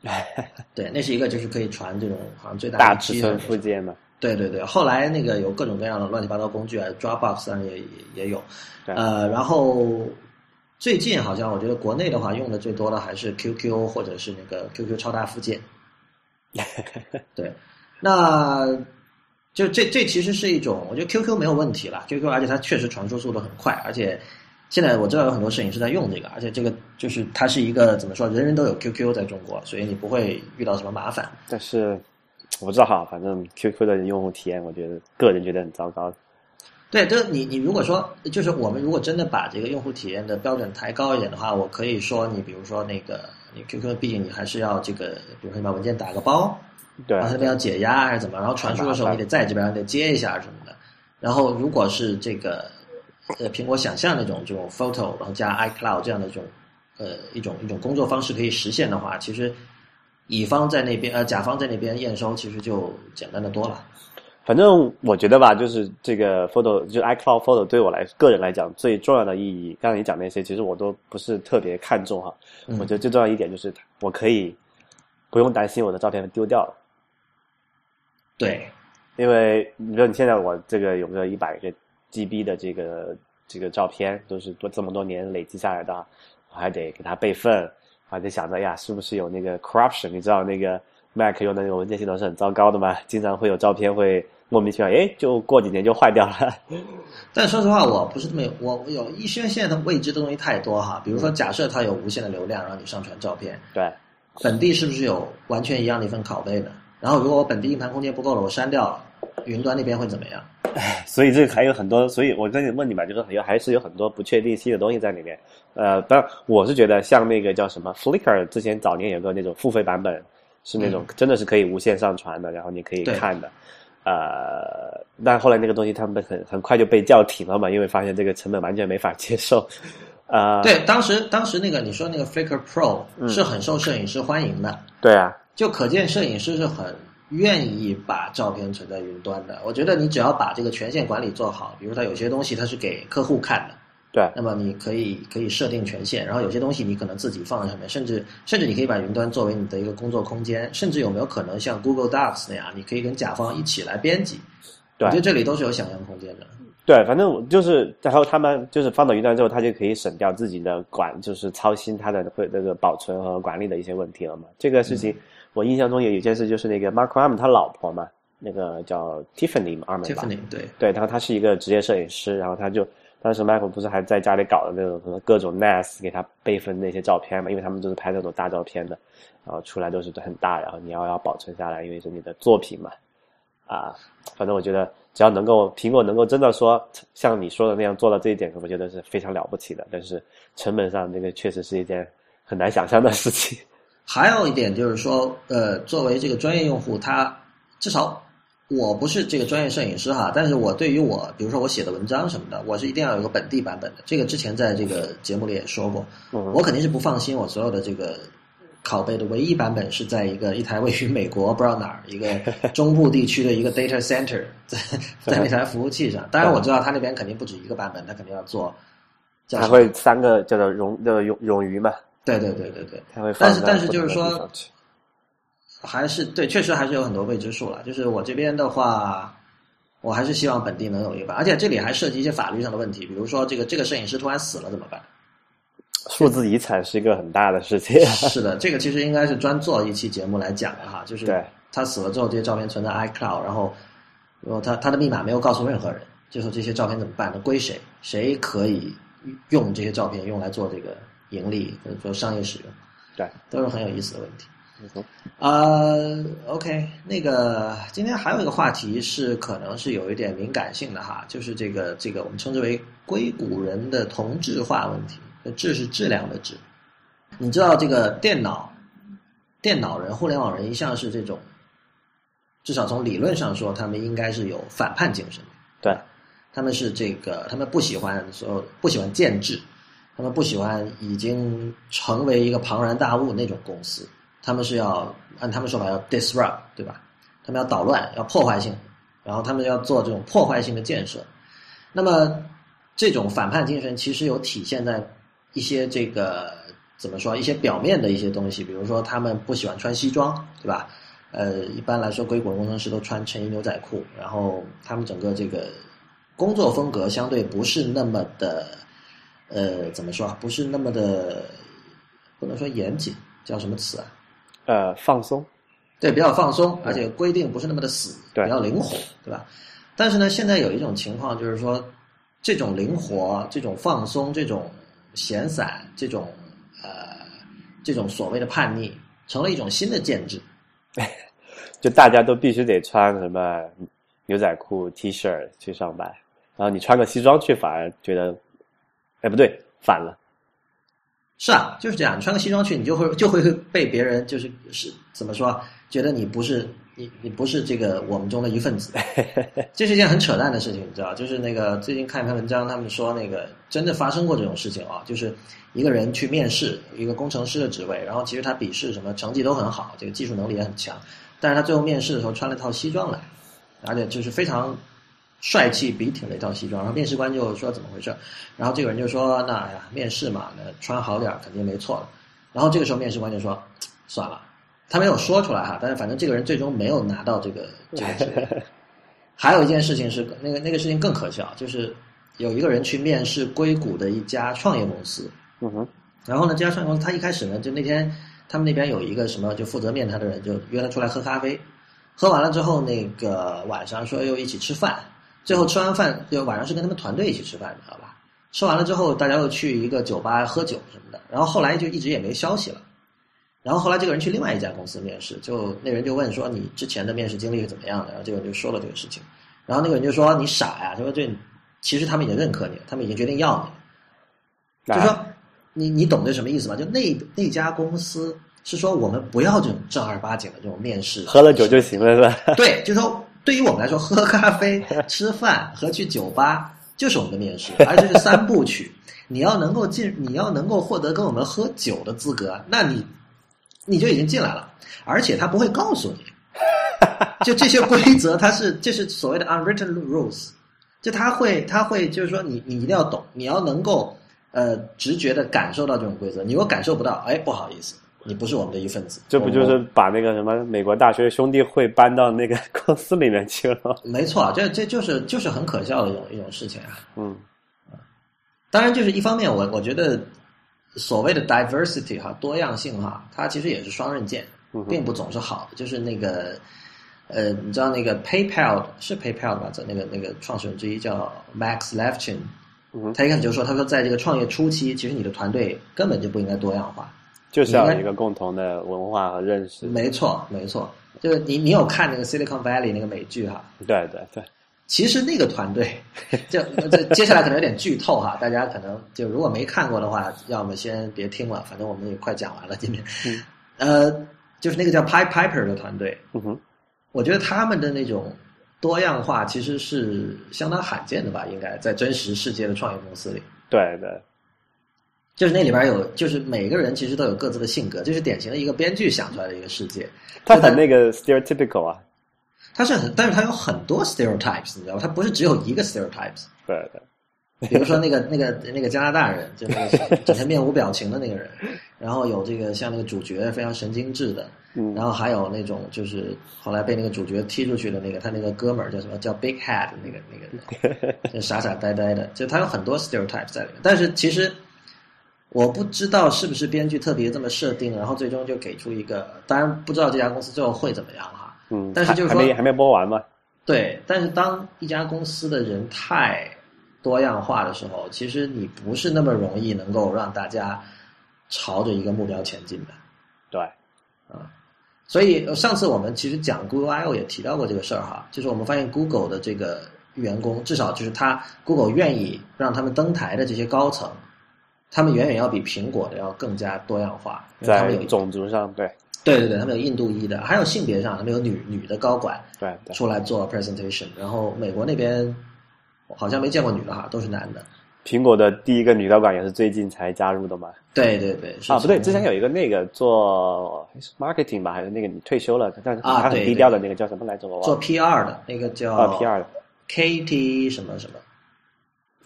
*laughs* 对，那是一个就是可以传这种好像最大大尺寸附件嘛。对对对，后来那个有各种各样的乱七八糟工具啊，Dropbox 上也也有。呃，然后最近好像我觉得国内的话用的最多的还是 QQ 或者是那个 QQ 超大附件。*laughs* 对，那。就这这其实是一种，我觉得 QQ 没有问题了，QQ 而且它确实传输速度很快，而且现在我知道有很多摄影师在用这个，而且这个就是它是一个怎么说，人人都有 QQ 在中国，所以你不会遇到什么麻烦。但是我不知道哈，反正 QQ 的用户体验，我觉得个人觉得很糟糕。对，就是你你如果说就是我们如果真的把这个用户体验的标准抬高一点的话，我可以说你比如说那个你 QQ，毕竟你还是要这个，比如说你把文件打个包。对，然后那边要解压还是怎么？然后传输的时候你得在这边得接一下什么的。然后如果是这个呃苹果想象那种这种 photo，然后加 iCloud 这样的这种呃一种一种工作方式可以实现的话，其实乙方在那边呃甲方在那边验收其实就简单的多了。反正我觉得吧，就是这个 photo 就 iCloud photo 对我来个人来讲最重要的意义，刚才你讲那些其实我都不是特别看重哈。我觉得最重要一点就是我可以不用担心我的照片丢掉了。对，因为你说你现在我这个有个一百个 GB 的这个这个照片，都是多这么多年累积下来的，我还得给它备份，还得想着呀，是不是有那个 corruption？你知道那个 Mac 用的那个文件系统是很糟糕的嘛？经常会有照片会莫名其妙，哎，就过几年就坏掉了。*laughs* 但说实话，我不是这么有，我有一些现在的未知的东西太多哈。比如说，假设它有无限的流量让你上传照片，对，本地是不是有完全一样的一份拷贝呢？然后，如果我本地硬盘空间不够了，我删掉了，云端那边会怎么样？唉，*laughs* 所以这个还有很多，所以我跟你问你吧，就是有还是有很多不确定性的东西在里面。呃，当然我是觉得像那个叫什么 Flickr，之前早年有个那种付费版本，是那种真的是可以无限上传的，然后你可以看的。呃，但后来那个东西他们很很快就被叫停了嘛，因为发现这个成本完全没法接受。啊，对，当时当时那个你说那个 Flickr Pro 是很受摄影师欢迎的，对啊，就可见摄影师是很愿意把照片存在云端的。我觉得你只要把这个权限管理做好，比如它有些东西它是给客户看的，对，那么你可以可以设定权限，然后有些东西你可能自己放在上面，甚至甚至你可以把云端作为你的一个工作空间，甚至有没有可能像 Google Docs 那样，你可以跟甲方一起来编辑？对，我觉得这里都是有想象空间的。对，反正我就是，然后他们就是放到云端之后，他就可以省掉自己的管，就是操心他的会那个保存和管理的一些问题了嘛。这个事情，我印象中有一件事，就是那个 Mark Arm 他老婆嘛，那个叫 Tiffany Arm 吧，Tiffany 对对，然后他是一个职业摄影师，然后他就当时 Michael 不是还在家里搞的那种什么各种 NAS 给他备份那些照片嘛，因为他们都是拍那种大照片的，然后出来都是很大，然后你要要保存下来，因为是你的作品嘛。啊，反正我觉得只要能够苹果能够真的说像你说的那样做到这一点，我觉得是非常了不起的。但是成本上，那个确实是一件很难想象的事情。还有一点就是说，呃，作为这个专业用户，他至少我不是这个专业摄影师哈，但是我对于我，比如说我写的文章什么的，我是一定要有个本地版本的。这个之前在这个节目里也说过，我肯定是不放心我所有的这个。拷贝的唯一版本是在一个一台位于美国不知道哪儿一个 *laughs* 中部地区的一个 data center，在 *laughs* 在那台服务器上。当然我知道他那边肯定不止一个版本，他肯定要做。他会三个叫做冗叫冗冗余嘛？对对对对对。他会。但是但是就是说，还是对，确实还是有很多未知数了。就是我这边的话，我还是希望本地能有一个版，而且这里还涉及一些法律上的问题，比如说这个这个摄影师突然死了怎么办？数字遗产是一个很大的事情。*laughs* 是的，这个其实应该是专做一期节目来讲的哈。就是他死了之后，这些照片存在 iCloud，然后，然后他他的密码没有告诉任何人，最后这些照片怎么办？那归谁？谁可以用这些照片用来做这个盈利或者说商业使用？对，都是很有意思的问题。啊，OK，那个今天还有一个话题是可能是有一点敏感性的哈，就是这个这个我们称之为硅谷人的同质化问题。质是质量的质，你知道这个电脑，电脑人、互联网人一向是这种，至少从理论上说，他们应该是有反叛精神。对，他们是这个，他们不喜欢所有不喜欢建制，他们不喜欢已经成为一个庞然大物那种公司，他们是要按他们说法要 disrupt，对吧？他们要捣乱，要破坏性，然后他们要做这种破坏性的建设。那么这种反叛精神其实有体现在。一些这个怎么说？一些表面的一些东西，比如说他们不喜欢穿西装，对吧？呃，一般来说，硅谷工程师都穿衬衣牛仔裤，然后他们整个这个工作风格相对不是那么的，呃，怎么说？不是那么的，不能说严谨，叫什么词啊？呃，放松。对，比较放松，而且规定不是那么的死，比较灵活，对吧？但是呢，现在有一种情况就是说，这种灵活、这种放松、这种。闲散这种呃，这种所谓的叛逆，成了一种新的建制。*laughs* 就大家都必须得穿什么牛仔裤、T 恤去上班，然后你穿个西装去，反而觉得，哎，不对，反了。是啊，就是这样。你穿个西装去，你就会就会被别人就是是怎么说，觉得你不是。你你不是这个我们中的一份子，*laughs* 这是一件很扯淡的事情，你知道？就是那个最近看一篇文章，他们说那个真的发生过这种事情啊，就是一个人去面试一个工程师的职位，然后其实他笔试什么成绩都很好，这个技术能力也很强，但是他最后面试的时候穿了套西装来，而且就是非常帅气笔挺的一套西装，然后面试官就说怎么回事？然后这个人就说那呀面试嘛，那穿好点肯定没错了。然后这个时候面试官就说算了。他没有说出来哈，但是反正这个人最终没有拿到这个这个职位。*laughs* 还有一件事情是，那个那个事情更可笑，就是有一个人去面试硅谷的一家创业公司。嗯哼。然后呢，这家创业公司他一开始呢，就那天他们那边有一个什么，就负责面他的人就约他出来喝咖啡。喝完了之后，那个晚上说又一起吃饭。最后吃完饭，就晚上是跟他们团队一起吃饭，你知道吧？吃完了之后，大家又去一个酒吧喝酒什么的。然后后来就一直也没消息了。然后后来这个人去另外一家公司面试，就那人就问说：“你之前的面试经历是怎么样的？”然后这个人就说了这个事情。然后那个人就说：“你傻呀！”他说：“这其实他们已经认可你了，他们已经决定要你。”就说你你懂这什么意思吗？就那那家公司是说我们不要这种正儿八经的这种面试，喝了酒就行了是吧？*laughs* 对，就说对于我们来说，喝咖啡、*laughs* 吃饭和去酒吧就是我们的面试，而这是三部曲。你要能够进，你要能够获得跟我们喝酒的资格，那你你就已经进来了。而且他不会告诉你，*laughs* 就这些规则，它是这是所谓的 unwritten rules，就他会他会就是说你你一定要懂，你要能够呃直觉的感受到这种规则。你如果感受不到，哎，不好意思，你不是我们的一份子。这不就是把那个什么美国大学兄弟会搬到那个 *laughs* 公司里面去了？没错，这这就是就是很可笑的一种一种事情啊。嗯。当然，就是一方面，我我觉得所谓的 diversity 哈，多样性哈，它其实也是双刃剑，并不总是好的。就是那个呃，你知道那个 PayPal 是 PayPal 吧？在那个那个创始人之一叫 Max Levchin，他一开始就说，他说在这个创业初期，其实你的团队根本就不应该多样化，就是要有一个共同的文化和认识。没错，没错，就是你你有看那个 Silicon Valley 那个美剧哈？对对对。其实那个团队，*laughs* 就这接下来可能有点剧透哈，大家可能就如果没看过的话，要么先别听了，反正我们也快讲完了今天。呃，就是那个叫 Pipe Piper 的团队，嗯哼，我觉得他们的那种多样化其实是相当罕见的吧，应该在真实世界的创业公司里。对对，就是那里边有，就是每个人其实都有各自的性格，就是典型的一个编剧想出来的一个世界。他很那个 stereotypical 啊。他是很，但是他有很多 stereotypes，你知道吗？他不是只有一个 stereotypes。对对。比如说那个那个那个加拿大人，就是整天面无表情的那个人，*laughs* 然后有这个像那个主角非常神经质的，然后还有那种就是后来被那个主角踢出去的那个他那个哥们儿叫什么叫 Big Head 那个那个，*laughs* 就傻傻呆呆的，就他有很多 stereotypes 在里面。但是其实我不知道是不是编剧特别这么设定，然后最终就给出一个，当然不知道这家公司最后会怎么样哈。嗯，但是就是说还没还没播完嘛。对，但是当一家公司的人太多样化的时候，其实你不是那么容易能够让大家朝着一个目标前进的。对，啊，所以上次我们其实讲 Google I/O 也提到过这个事儿哈，就是我们发现 Google 的这个员工，至少就是他 Google 愿意让他们登台的这些高层，他们远远要比苹果的要更加多样化，在种族上对。对对对，他们有印度裔的，还有性别上，他们有女女的高管，对，出来做 presentation。然后美国那边好像没见过女的哈，都是男的。苹果的第一个女高管也是最近才加入的嘛？对对对，啊不对，之前有一个那个做 marketing 吧，还是那个你退休了，但是他很低调的那个叫什么来着？我忘了做 PR 的那个叫 PR 的 Katie 什么什么。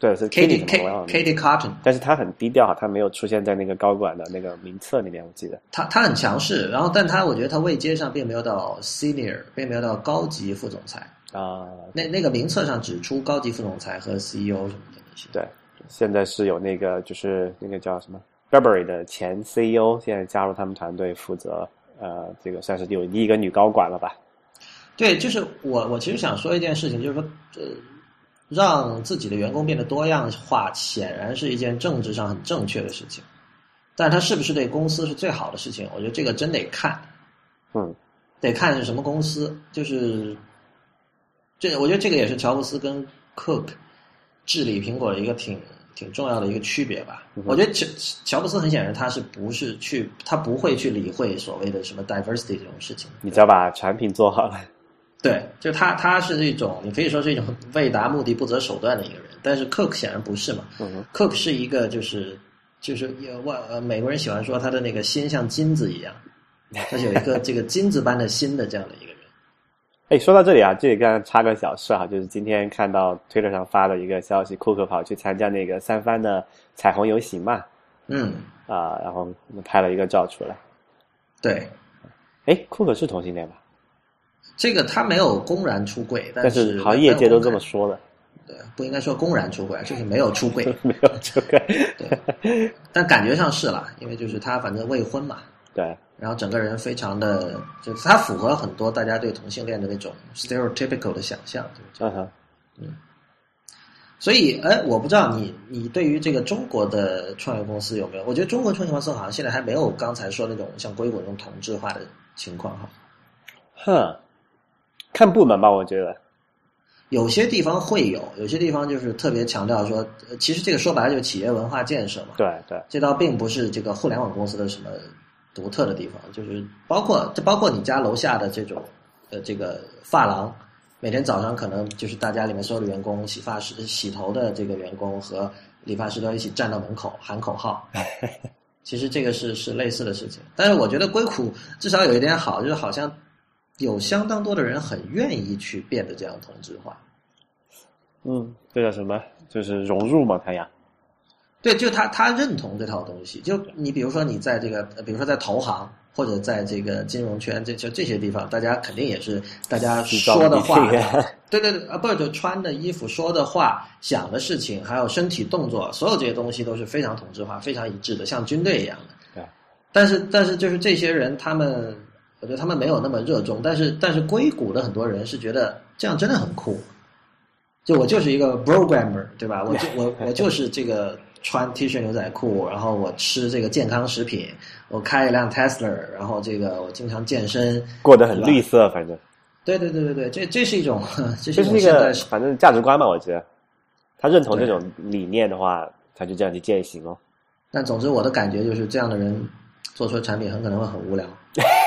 对，是 Kitty，Kitty Cotton，但是他很低调哈，他没有出现在那个高管的那个名册里面，我记得。他他很强势，然后但他我觉得他位阶上并没有到 senior，并没有到高级副总裁啊。那那个名册上只出高级副总裁和 CEO 什么的那些。对，现在是有那个就是那个叫什么 Burberry 的前 CEO 现在加入他们团队负责，呃，这个算是有第一个女高管了吧？对，就是我我其实想说一件事情，就是说呃。让自己的员工变得多样化，显然是一件政治上很正确的事情，但它是不是对公司是最好的事情？我觉得这个真得看，嗯，得看是什么公司。就是这，我觉得这个也是乔布斯跟 Cook 治理苹果的一个挺挺重要的一个区别吧。我觉得乔乔布斯很显然他是不是去，他不会去理会所谓的什么 diversity 这种事情。你只要把产品做好了。对，就他，他是一种，你可以说是一种为达目的不择手段的一个人。但是 Cook 显然不是嘛，Cook 是一个就是就是外呃美国人喜欢说他的那个心像金子一样，他有一个这个金子般的心的这样的一个人。*laughs* 哎，说到这里啊，这里刚刚插个小事哈，就是今天看到推特上发了一个消息，库克跑去参加那个三番的彩虹游行嘛，嗯啊，然后拍了一个照出来。对，哎，库克是同性恋吧？这个他没有公然出柜，但是好像业界都这么说的。对，不应该说公然出柜，就是没有出柜，*laughs* 没有 *laughs* 出柜。对，但感觉上是了，因为就是他反正未婚嘛。对。然后整个人非常的，就是他符合很多大家对同性恋的那种 stereotypical 的想象。嗯哼。嗯。所以，哎，我不知道你你对于这个中国的创业公司有没有？我觉得中国创业公司好像现在还没有刚才说那种像硅谷那种同质化的情况哈。哼。看部门吧，我觉得有些地方会有，有些地方就是特别强调说，其实这个说白了就是企业文化建设嘛。对对，这倒并不是这个互联网公司的什么独特的地方，就是包括这包括你家楼下的这种呃这个发廊，每天早上可能就是大家里面所有的员工，洗发师、洗头的这个员工和理发师都要一起站到门口喊口号。*laughs* 其实这个是是类似的事情，但是我觉得硅谷至少有一点好，就是好像有相当多的人很愿意去变得这样同质化。嗯，这叫什么？就是融入嘛，他呀。对，就他他认同这套东西。就你比如说你在这个，比如说在投行或者在这个金融圈，这就这些地方，大家肯定也是大家说的话，*laughs* 对对对啊，不就穿的衣服、说的话、想的事情，还有身体动作，所有这些东西都是非常同质化、非常一致的，像军队一样的。对。但是但是就是这些人，他们我觉得他们没有那么热衷，但是但是硅谷的很多人是觉得这样真的很酷。就我就是一个 programmer，对吧？我就我我就是这个。穿 T 恤牛仔裤，然后我吃这个健康食品，我开一辆 Tesla，然后这个我经常健身，过得很绿色，反正。对对对对对，这这是一种，*laughs* 这是一个反正价值观嘛，我觉得。他认同这种理念的话，他就这样去践行哦。但总之，我的感觉就是这样的人做出的产品很可能会很无聊。*laughs*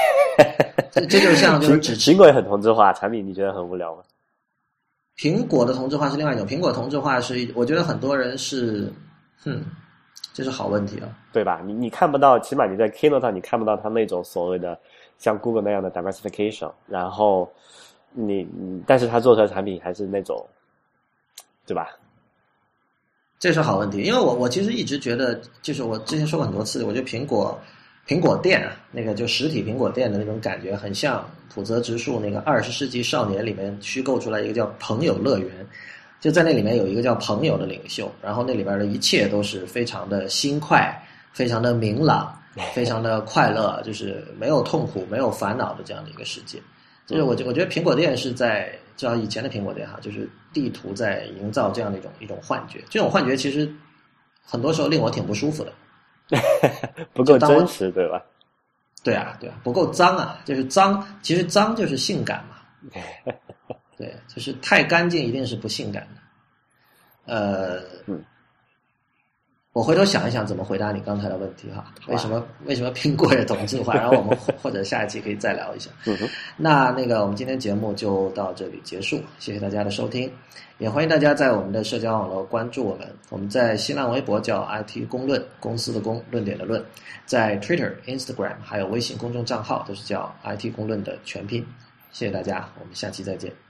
这 *laughs* 这就像就是苹果也很同质化，产品你觉得很无聊吗？苹果的同质化是另外一种，苹果同质化是，我觉得很多人是。哼，这是好问题啊，对吧？你你看不到，起码你在 Keynote 上你看不到它那种所谓的像 Google 那样的 diversification，然后你，但是它做出来产品还是那种，对吧？这是好问题，因为我我其实一直觉得，就是我之前说过很多次，我觉得苹果苹果店啊那个就实体苹果店的那种感觉，很像浦泽直树那个《二十世纪少年》里面虚构出来一个叫朋友乐园。就在那里面有一个叫朋友的领袖，然后那里边的一切都是非常的新快，非常的明朗，非常的快乐，就是没有痛苦、没有烦恼的这样的一个世界。就是我觉我觉得苹果店是在，至少以前的苹果店哈，就是地图在营造这样的一种一种幻觉。这种幻觉其实很多时候令我挺不舒服的，*laughs* 不够真实，对吧？对啊，对啊，不够脏啊，就是脏，其实脏就是性感嘛。*laughs* 对，就是太干净一定是不性感的。呃，嗯，我回头想一想怎么回答你刚才的问题哈。为什么为什么苹果也同质化？*laughs* 然后我们或者下一期可以再聊一下。那那个我们今天节目就到这里结束，谢谢大家的收听，也欢迎大家在我们的社交网络关注我们。我们在新浪微博叫 IT 公论，公司的公，论点的论，在 Twitter、Instagram 还有微信公众账号都是叫 IT 公论的全拼。谢谢大家，我们下期再见。